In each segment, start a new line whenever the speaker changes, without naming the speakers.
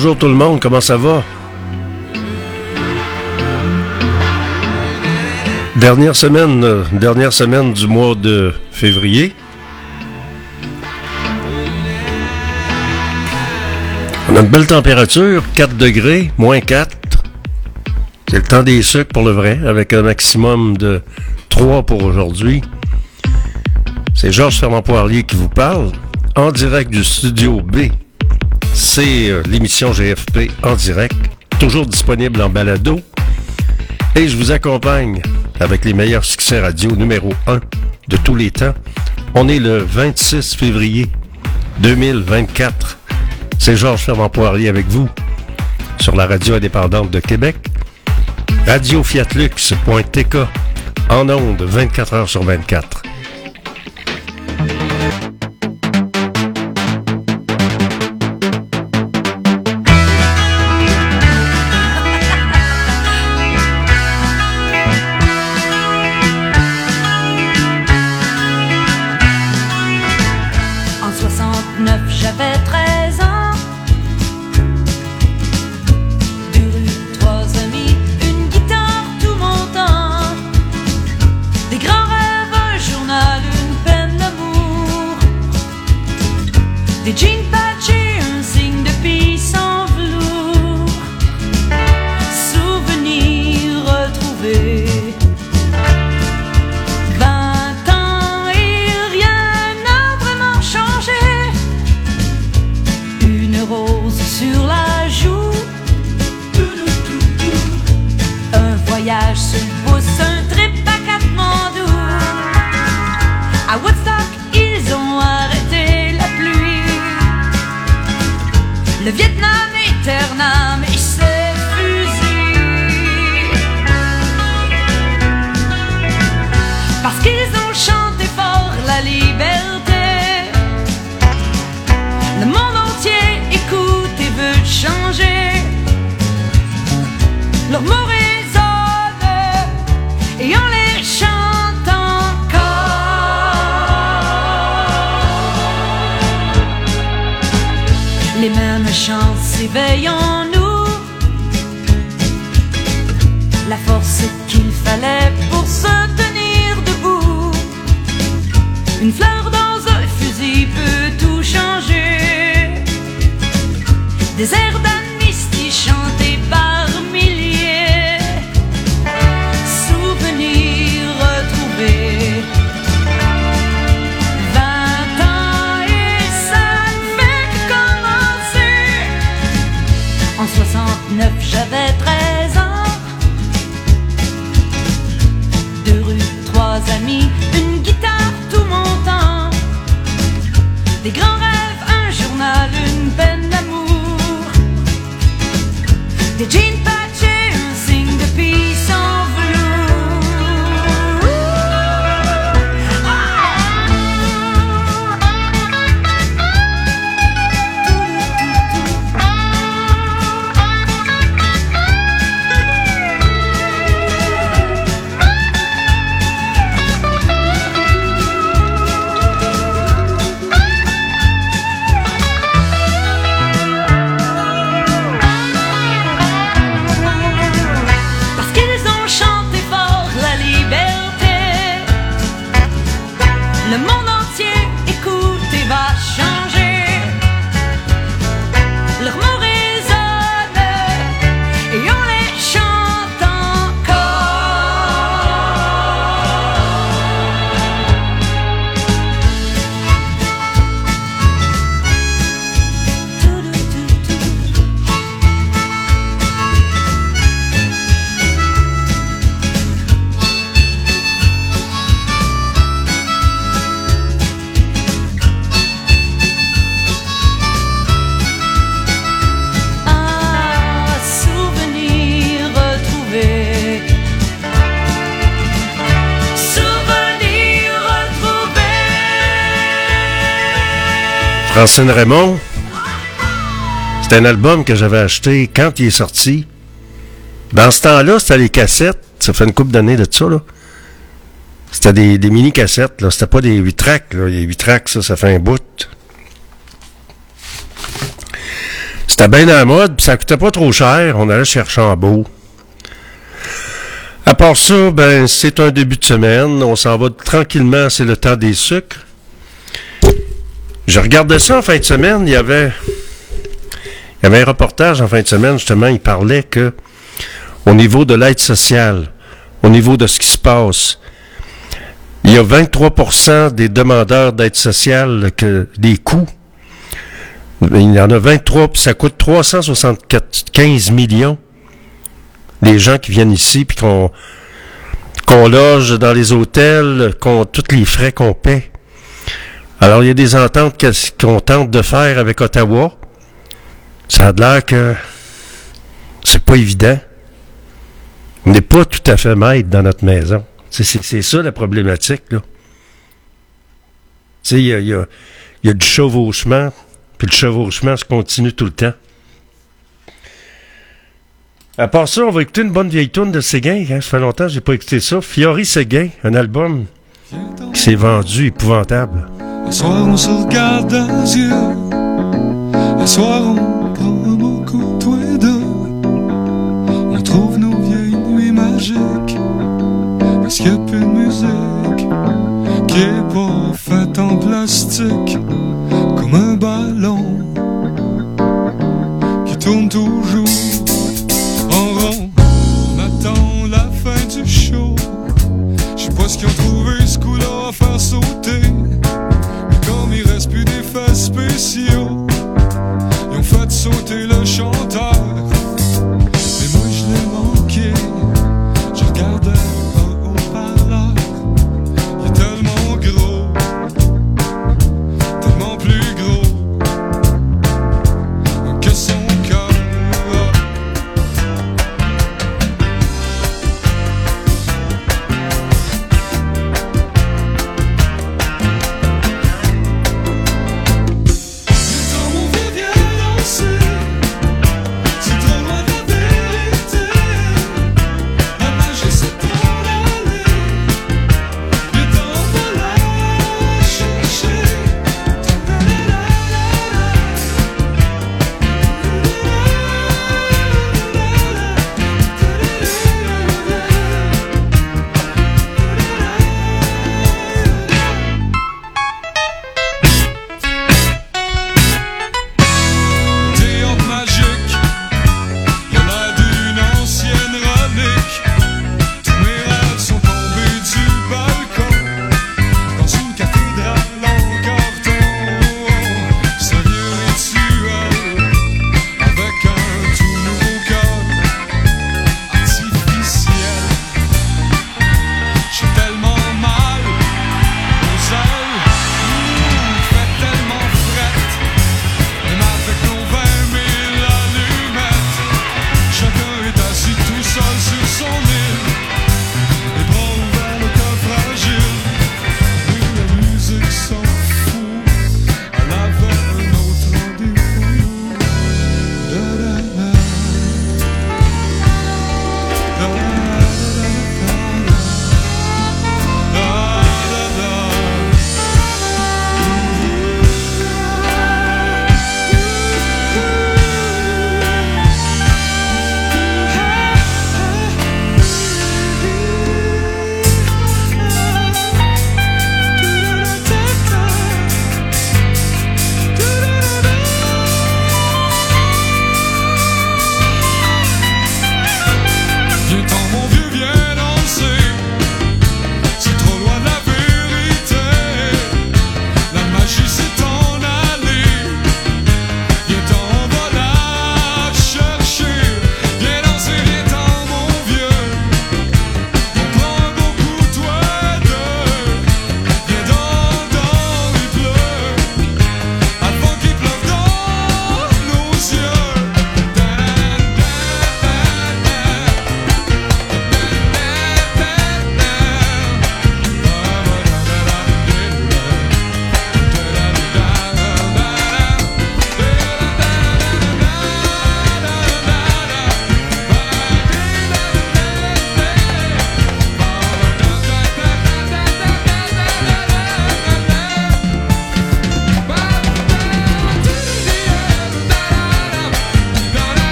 Bonjour tout le monde, comment ça va? Dernière semaine, euh, dernière semaine du mois de février. On a une belle température, 4 degrés, moins 4. C'est le temps des sucres pour le vrai, avec un maximum de 3 pour aujourd'hui. C'est Georges Fernand Poirier qui vous parle, en direct du studio B. C'est euh, l'émission GFP en direct, toujours disponible en balado. Et je vous accompagne avec les meilleurs succès radio numéro 1 de tous les temps. On est le 26 février 2024. C'est Georges Fernand Poirier avec vous sur la radio indépendante de Québec. Radiofiatlux.tk en ondes 24 heures sur 24.
Et on les chante encore. Les mêmes chants s'éveillent en nous. La force qu'il fallait pour se tenir debout. Une fleur dans un fusil peut tout changer. Des airs
Francine Raymond, c'est un album que j'avais acheté quand il est sorti. Dans ce temps-là, c'était les cassettes. Ça fait une couple d'années de ça, là. C'était des, mini-cassettes. C'était pas des 8 tracks, là. Les 8 tracks, ça, ça fait un bout. C'était bien à la mode, puis ça coûtait pas trop cher. On allait chercher en beau. À part ça, ben, c'est un début de semaine. On s'en va tranquillement, c'est le temps des sucres. Je regardais ça en fin de semaine, il y avait, il y avait un reportage en fin de semaine, justement, il parlait que, au niveau de l'aide sociale, au niveau de ce qui se passe, il y a 23% des demandeurs d'aide sociale que des coûts. Il y en a 23, puis ça coûte 375 millions. Les gens qui viennent ici, puis qu'on qu'on loge dans les hôtels, qu'on tous les frais qu'on paie. Alors, il y a des ententes qu'on tente de faire avec Ottawa. Ça a l'air que c'est pas évident. On n'est pas tout à fait maître dans notre maison. C'est ça la problématique, là. Tu sais, il y a, du chevauchement, puis le chevauchement se continue tout le temps. À part ça, on va écouter une bonne vieille tune de Séguin. Hein? Ça fait longtemps que j'ai pas écouté ça. Fiori Séguin, un album qui s'est vendu épouvantable.
Un soir, on se regarde les yeux. Un soir, on prend un bon coup, deux. On trouve nos vieilles nuits magiques. Parce qu'il n'y a plus de musique qui est pas faite en plastique comme un ballon qui tourne toujours en rond.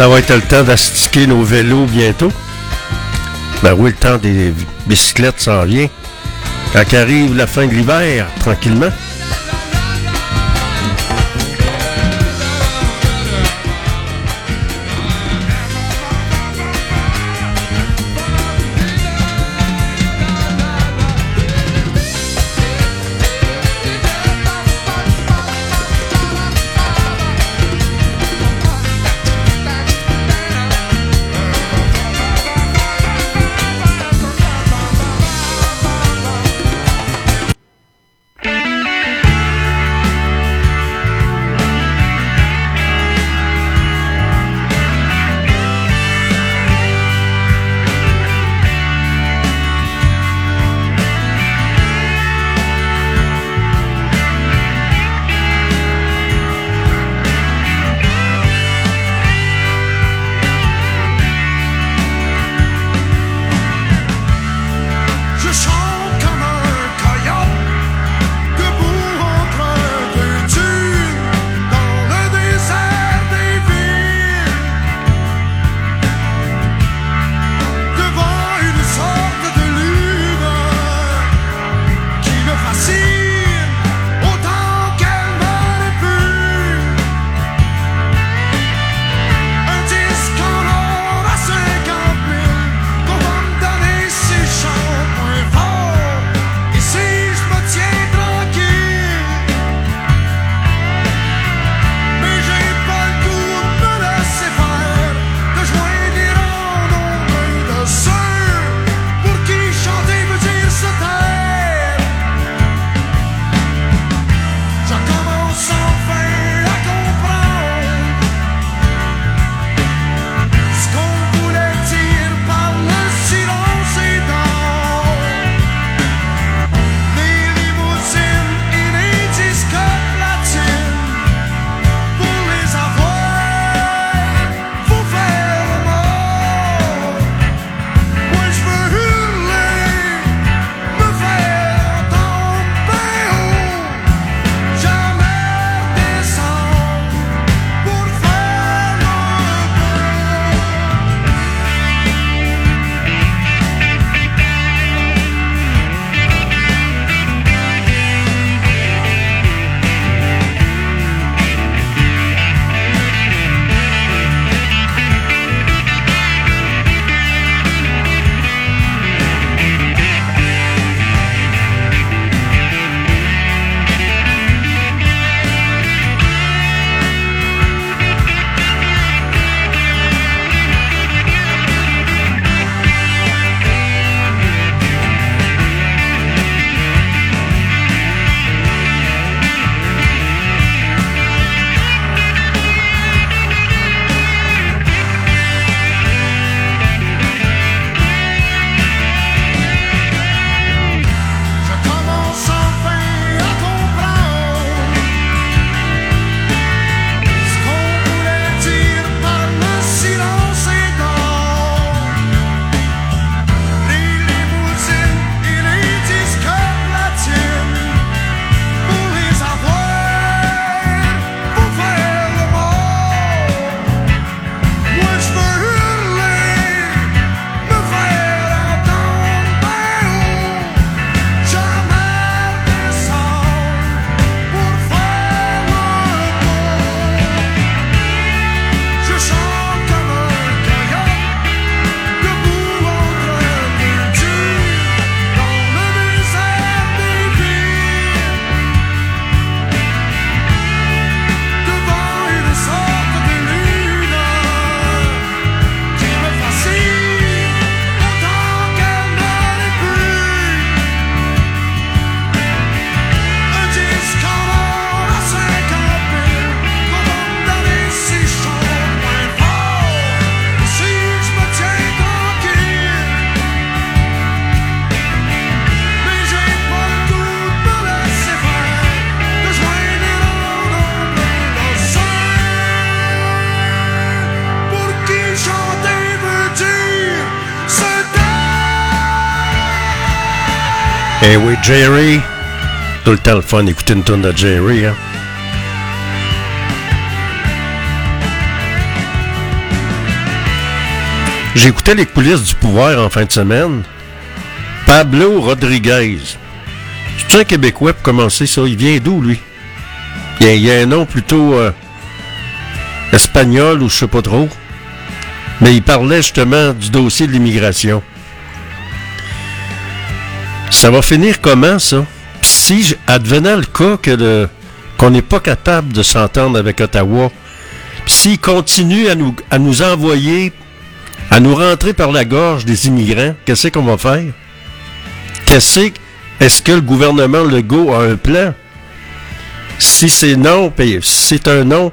Ça va être le temps d'astiquer nos vélos bientôt. Ben oui, le temps des bicyclettes s'en vient. Quand arrive la fin de l'hiver, tranquillement. Eh oui, Jerry. Tout le temps le fun une tonne de Jerry. Hein.
J'écoutais les coulisses du pouvoir en fin de semaine. Pablo Rodriguez. C'est un Québécois pour commencer ça? Il vient d'où, lui? Il y, a, il y a un nom plutôt euh, espagnol ou je sais pas trop. Mais il parlait justement du dossier de l'immigration. Ça va finir comment, ça? Si, advenant le cas que qu'on n'est pas capable de s'entendre avec Ottawa, puis s'il continue à nous, à nous envoyer, à nous rentrer par la gorge des immigrants, qu'est-ce qu'on va faire? Qu'est-ce que- est-ce que le gouvernement Legault a un plan? Si c'est non, puis si c'est un non,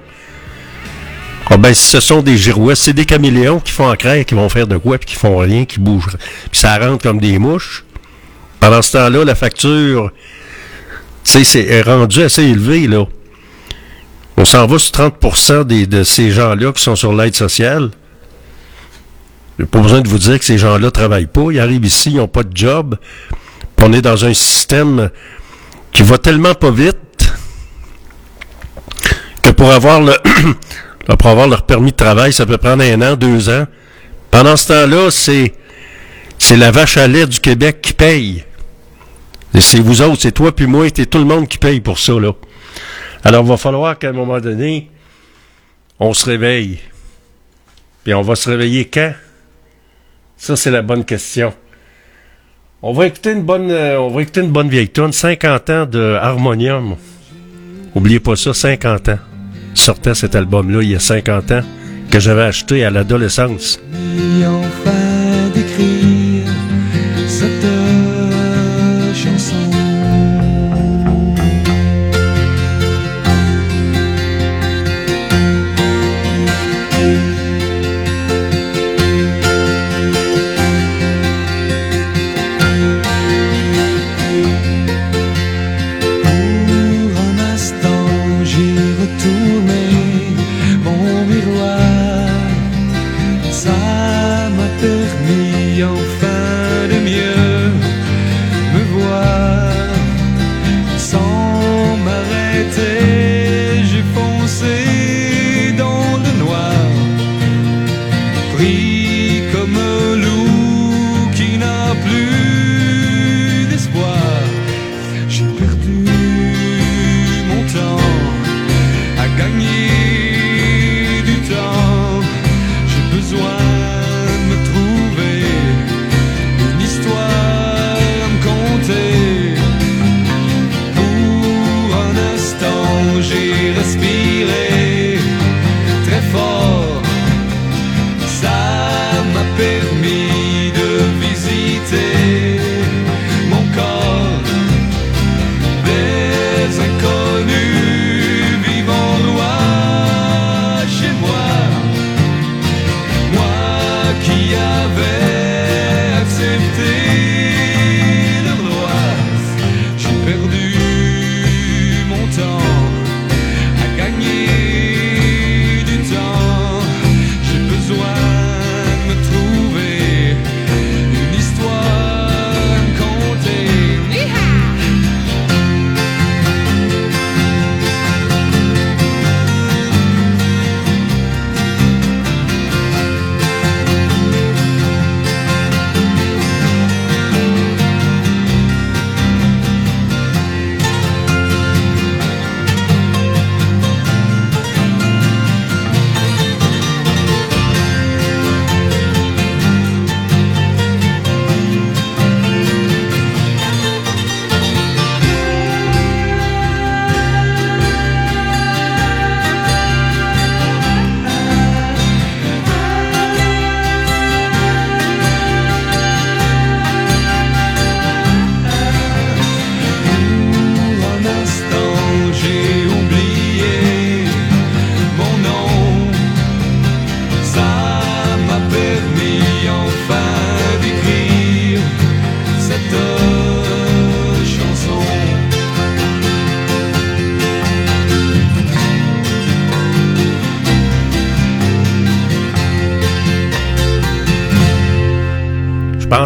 ah ben, ce sont des girouettes, c'est des caméléons qui font en craie, qui vont faire de quoi, puis qui font rien, qui bougent. Puis ça rentre comme des mouches. Pendant ce temps-là, la facture, c'est est rendue assez élevée, là. On s'en va sur 30 des, de ces gens-là qui sont sur l'aide sociale. J'ai pas besoin de vous dire que ces gens-là travaillent pas. Ils arrivent ici, ils n'ont pas de job. On est dans un système qui va tellement pas vite que pour avoir le pour avoir leur permis de travail, ça peut prendre un an, deux ans. Pendant ce temps-là, c'est c'est la vache à lait du Québec qui paye. Et c'est vous autres, c'est toi puis moi, c'est tout le monde qui paye pour ça, là. Alors, il va falloir qu'à un moment donné, on se réveille. Puis on va se réveiller quand? Ça, c'est la bonne question. On va écouter une bonne, euh, on va écouter une bonne vieille tune, 50 ans de Harmonium. Oubliez pas ça, 50 ans. Sortait cet album-là il y a 50 ans, que j'avais acheté à l'adolescence.
Et d'écrire cette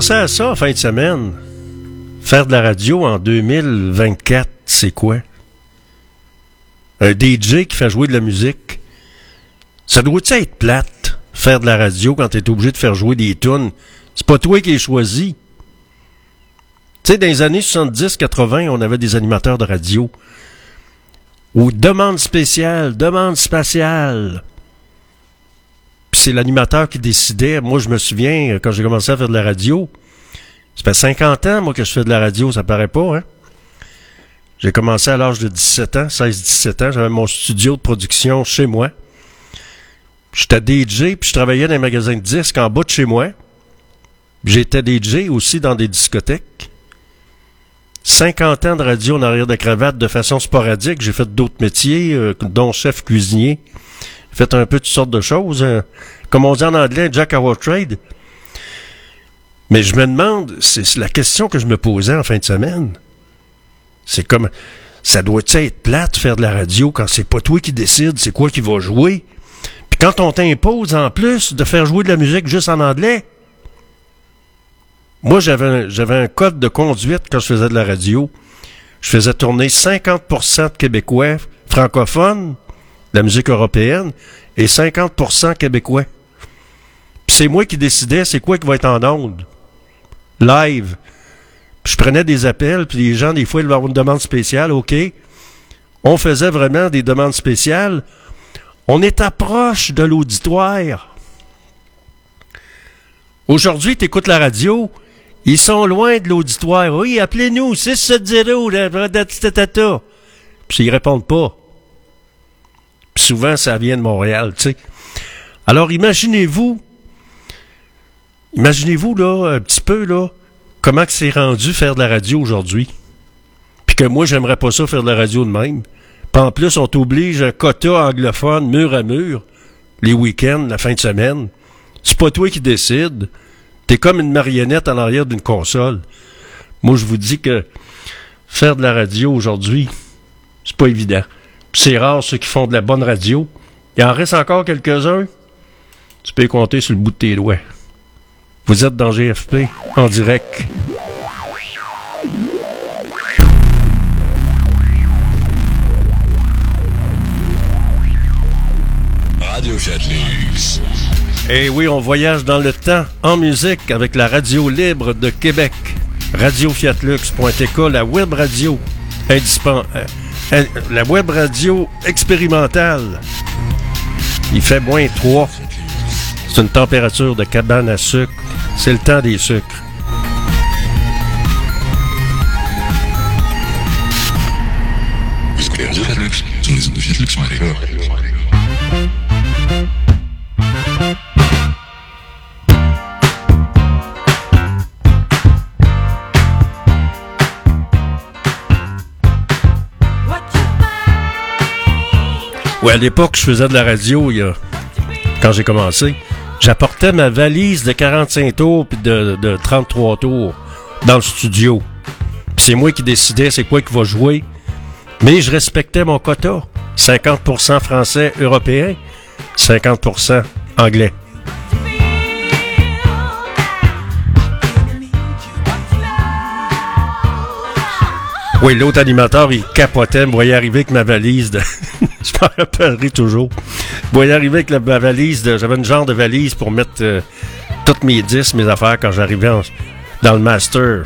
pensais à ça en fin de semaine. Faire de la radio en 2024, c'est quoi? Un DJ qui fait jouer de la musique. Ça doit être plate? faire de la radio quand tu es obligé de faire jouer des tunes? C'est pas toi qui es choisi. Tu sais, dans les années 70-80, on avait des animateurs de radio. Ou demande spéciale, demande spatiale. C'est l'animateur qui décidait. Moi, je me souviens, quand j'ai commencé à faire de la radio, ça fait 50 ans, moi, que je fais de la radio, ça paraît pas, hein? J'ai commencé à l'âge de 17 ans, 16-17 ans. J'avais mon studio de production chez moi. J'étais DJ, puis je travaillais dans un magasin de disques en bas de chez moi. J'étais DJ aussi dans des discothèques. 50 ans de radio en arrière de cravate de façon sporadique. J'ai fait d'autres métiers, euh, dont chef cuisinier. Fait un peu toutes sortes de choses. hein. Comme on dit en anglais, Jack our trade. Mais je me demande, c'est la question que je me posais en fin de semaine. C'est comme, ça doit être plate faire de la radio quand c'est pas toi qui décide, c'est quoi qui va jouer? Puis quand on t'impose en plus de faire jouer de la musique juste en anglais. Moi, j'avais un, j'avais un code de conduite quand je faisais de la radio. Je faisais tourner 50% de Québécois francophones, la musique européenne, et 50% Québécois. Puis c'est moi qui décidais c'est quoi qui va être en onde. Live. Puis je prenais des appels, puis les gens, des fois, ils avaient une demande spéciale, OK. On faisait vraiment des demandes spéciales. On est approche de l'auditoire. Aujourd'hui, tu écoutes la radio, ils sont loin de l'auditoire. Oui, appelez-nous, 670, puis ils répondent pas. Puis souvent, ça vient de Montréal, tu sais. Alors, imaginez-vous, imaginez-vous, là, un petit peu, là, comment c'est rendu faire de la radio aujourd'hui. Puis que moi, j'aimerais pas ça faire de la radio de même. Puis en plus, on t'oblige un quota anglophone mur à mur, les week-ends, la fin de semaine. C'est pas toi qui décides. T'es comme une marionnette en arrière d'une console. Moi, je vous dis que faire de la radio aujourd'hui, c'est pas évident. C'est rare ceux qui font de la bonne radio. Il en reste encore quelques-uns. Tu peux les compter sur le bout de tes doigts. Vous êtes dans GFP, en direct.
Radio Chatlux.
Et oui, on voyage dans le temps en musique avec la radio libre de Québec. Radiofiatlux.tk, la web radio indispen- euh, la web radio expérimentale. Il fait moins 3. C'est une température de cabane à sucre. C'est le temps des sucres. Ouais, à l'époque, je faisais de la radio, il y a- quand j'ai commencé. J'apportais ma valise de 45 tours puis de, de 33 tours dans le studio. C'est moi qui décidais c'est quoi qui va jouer. Mais je respectais mon quota. 50% français européen, 50% anglais. Oui, l'autre animateur, il capotait, me voyait arriver avec ma valise de... je m'en rappellerai toujours. Me voyait arriver avec la, ma valise de... J'avais une genre de valise pour mettre euh, toutes mes disques, mes affaires quand j'arrivais dans le master.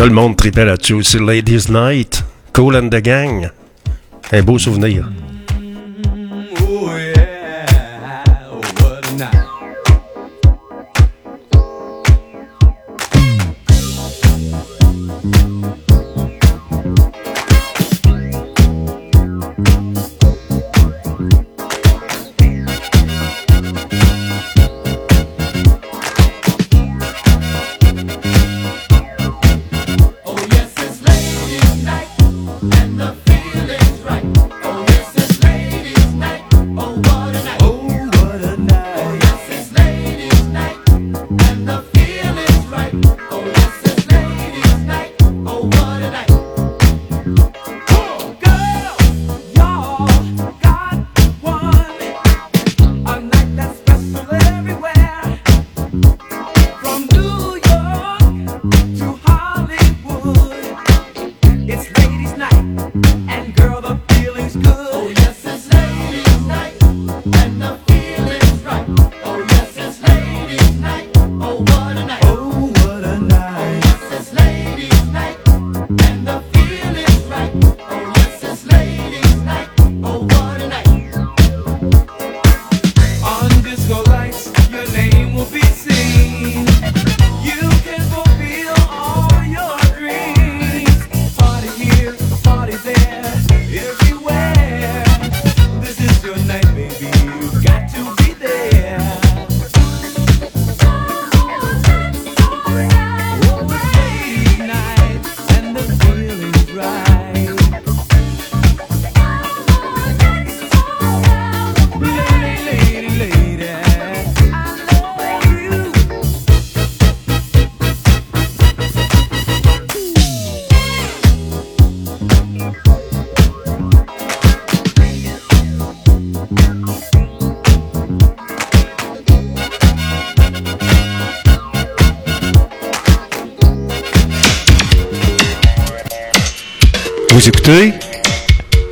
Ça, le monde tripait là-dessus. C'est Ladies Night, Cool and the Gang. Un beau souvenir.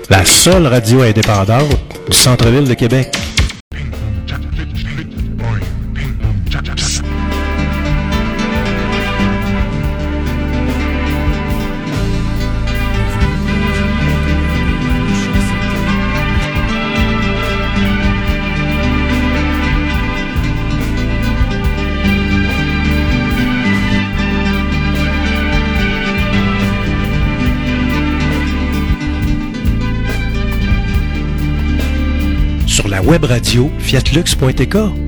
La seule radio indépendante du centre-ville de Québec. Web radio.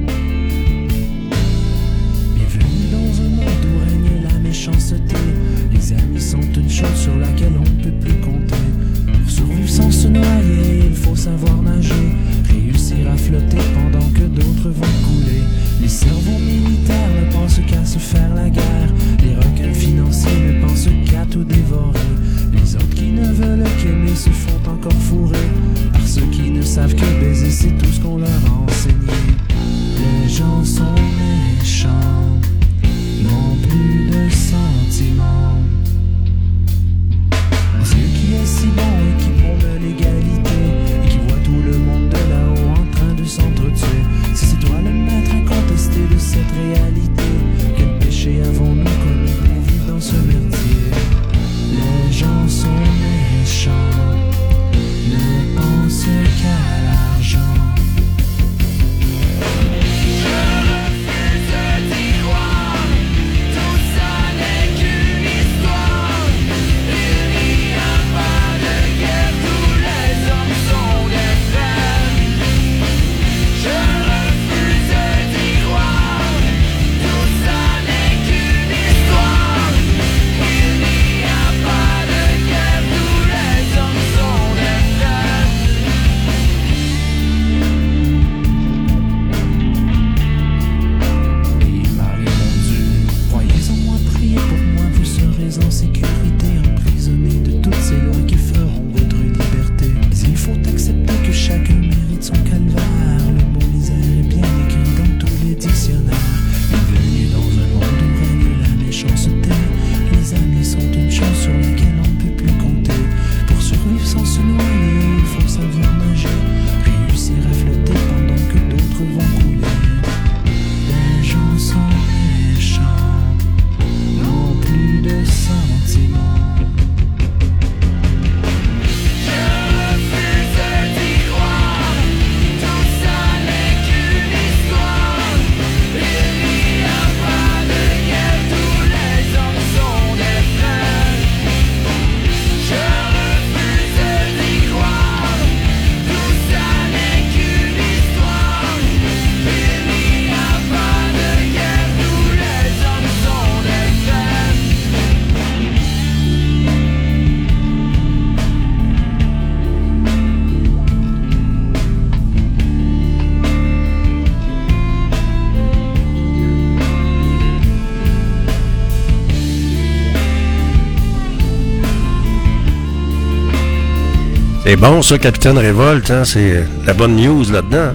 C'est bon,
ça, Capitaine Révolte. Hein? C'est la bonne news là-dedans.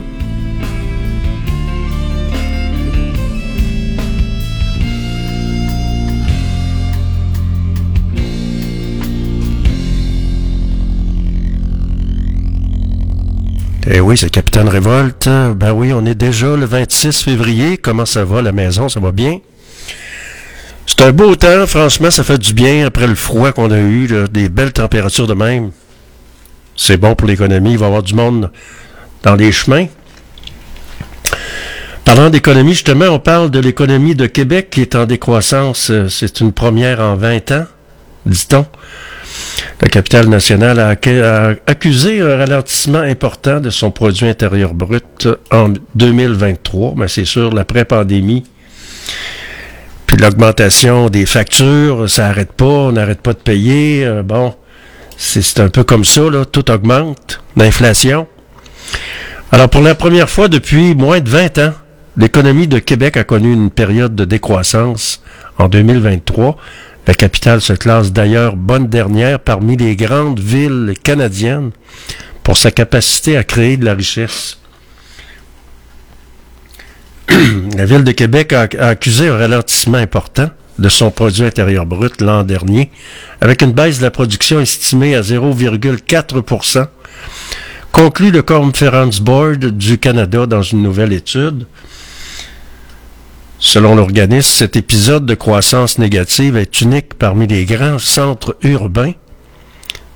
Eh oui, c'est Capitaine Révolte. Ben oui, on est déjà le 26 février. Comment ça va, la maison? Ça va bien? C'est un beau temps, franchement, ça fait du bien après le froid qu'on a eu, des belles températures de même. C'est bon pour l'économie, il va y avoir du monde dans les chemins. Parlant d'économie, justement, on parle de l'économie de Québec qui est en décroissance. Euh, C'est une première en 20 ans, dit-on. La capitale nationale a, accu- a accusé un ralentissement important de son produit intérieur brut en 2023, mais c'est sûr, l'après-pandémie. Puis l'augmentation des factures, ça n'arrête pas, on n'arrête pas de payer. euh, bon, c'est un peu comme ça, là, tout augmente, l'inflation. Alors pour la première fois depuis moins de 20 ans, l'économie de Québec a connu une période de décroissance en 2023. La capitale se classe d'ailleurs bonne dernière parmi les grandes villes canadiennes pour sa capacité à créer de la richesse. la ville de Québec a, a accusé un ralentissement important de son produit intérieur brut l'an dernier, avec une baisse de la production estimée à 0,4% conclut le Conference Board du Canada dans une nouvelle étude. Selon l'organisme, cet épisode de croissance négative est unique parmi les grands centres urbains.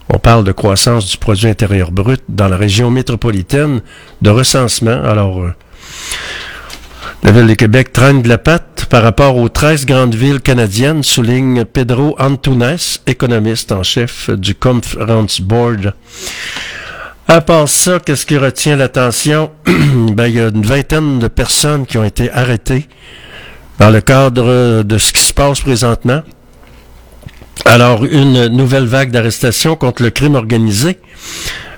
On parle de croissance du produit intérieur brut dans la région métropolitaine de recensement. Alors, euh, la ville de Québec traîne de la patte par rapport aux 13 grandes villes canadiennes, souligne Pedro Antunes, économiste en chef du Conference Board. À part ça, qu'est-ce qui retient l'attention? ben, il y a une vingtaine de personnes qui ont été arrêtées dans le cadre de ce qui se passe présentement. Alors, une nouvelle vague d'arrestations contre le crime organisé.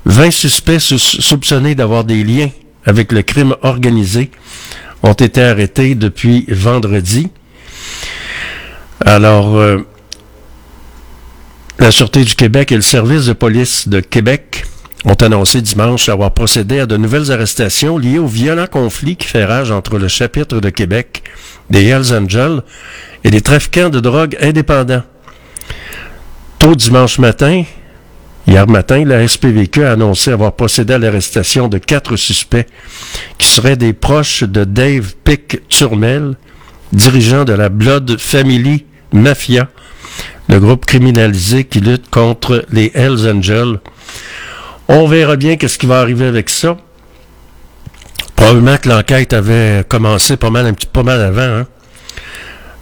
20 suspects soupçonnés d'avoir des liens avec le crime organisé ont été arrêtés depuis vendredi. Alors, euh, la Sûreté du Québec et le service de police de Québec ont annoncé dimanche avoir procédé à de nouvelles arrestations liées au violent conflit qui fait rage entre le chapitre de Québec des Hells Angels et des trafiquants de drogue indépendants. Tôt dimanche matin, Hier matin, la SPVQ a annoncé avoir procédé à l'arrestation de quatre suspects qui seraient des proches de Dave Pick Turmel, dirigeant de la Blood Family Mafia, le groupe criminalisé qui lutte contre les Hells Angels. On verra bien qu'est-ce qui va arriver avec ça. Probablement que l'enquête avait commencé pas mal, un avant. Hein.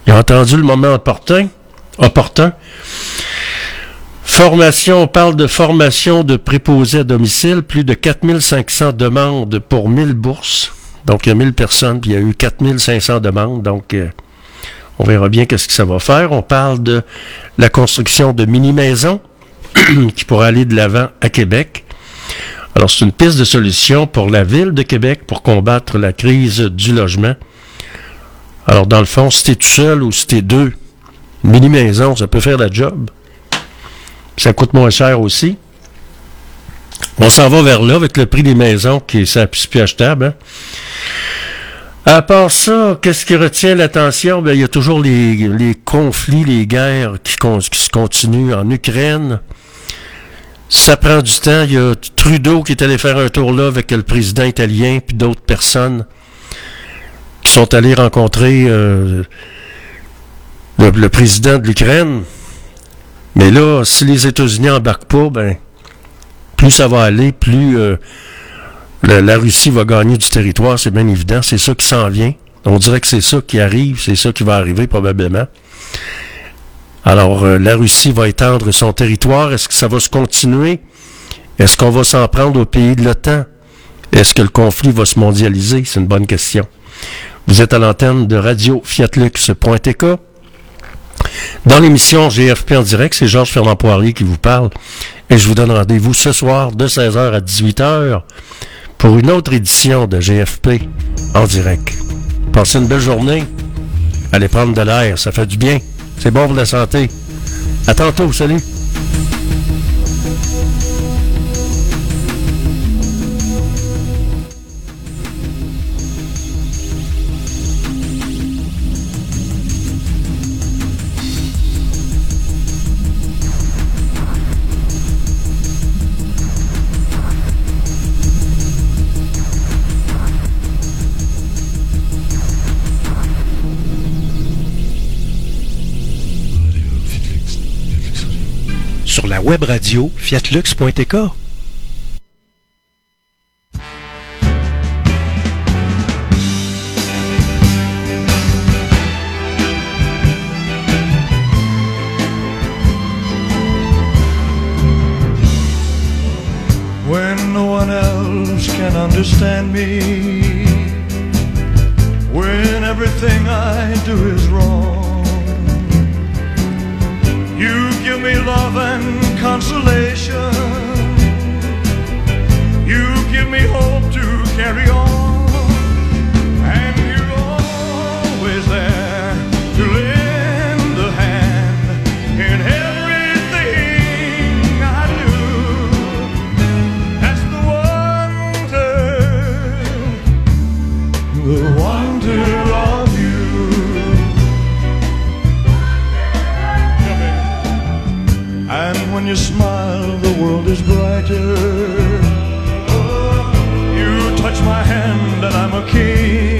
Il a entendu le moment opportun. Formation, on parle de formation de préposés à domicile, plus de 4500 demandes pour 1000 bourses. Donc, il y a 1000 personnes, puis il y a eu 4500 demandes. Donc, euh, on verra bien qu'est-ce que ça va faire. On parle de la construction de mini-maisons qui pourra aller de l'avant à Québec. Alors, c'est une piste de solution pour la ville de Québec pour combattre la crise du logement. Alors, dans le fond, si t'es tout seul ou si t'es deux, mini-maison, ça peut faire la job. Ça coûte moins cher aussi. On s'en va vers là avec le prix des maisons qui est plus achetable. Hein. À part ça, qu'est-ce qui retient l'attention? Ben, il y a toujours les, conflits, les guerres qui, se continuent en Ukraine. Ça prend du temps. Il y a Trudeau qui est allé faire un tour là avec le président italien puis d'autres personnes qui sont allés rencontrer euh, le président de l'Ukraine. Mais là, si les États-Unis embarquent pas, ben, plus ça va aller, plus euh, la, Russie va gagner du territoire, c'est bien évident. C'est ça qui s'en vient. On dirait que c'est ça qui arrive, c'est ça qui va arriver probablement. Alors, euh, la Russie va étendre son territoire. Est-ce que ça va se continuer? Est-ce qu'on va s'en prendre au pays de l'OTAN? Est-ce que le conflit va se mondialiser? C'est une bonne question. Vous êtes à l'antenne de radio fiatlux.tk. Dans l'émission GFP en direct, c'est Georges Fernand Poirier qui vous parle. Et je vous donne rendez-vous ce soir de 16h à 18h pour une autre édition de GFP en direct. Passez une belle journée. Allez prendre de l'air, ça fait du bien. C'est bon pour la santé. À tantôt, salut.
La web radio fiatlux.tk.
When no one else can understand me, when everything I do is wrong. Give me love and consolation. You give me hope to carry on. is brighter. You touch my hand and I'm a king.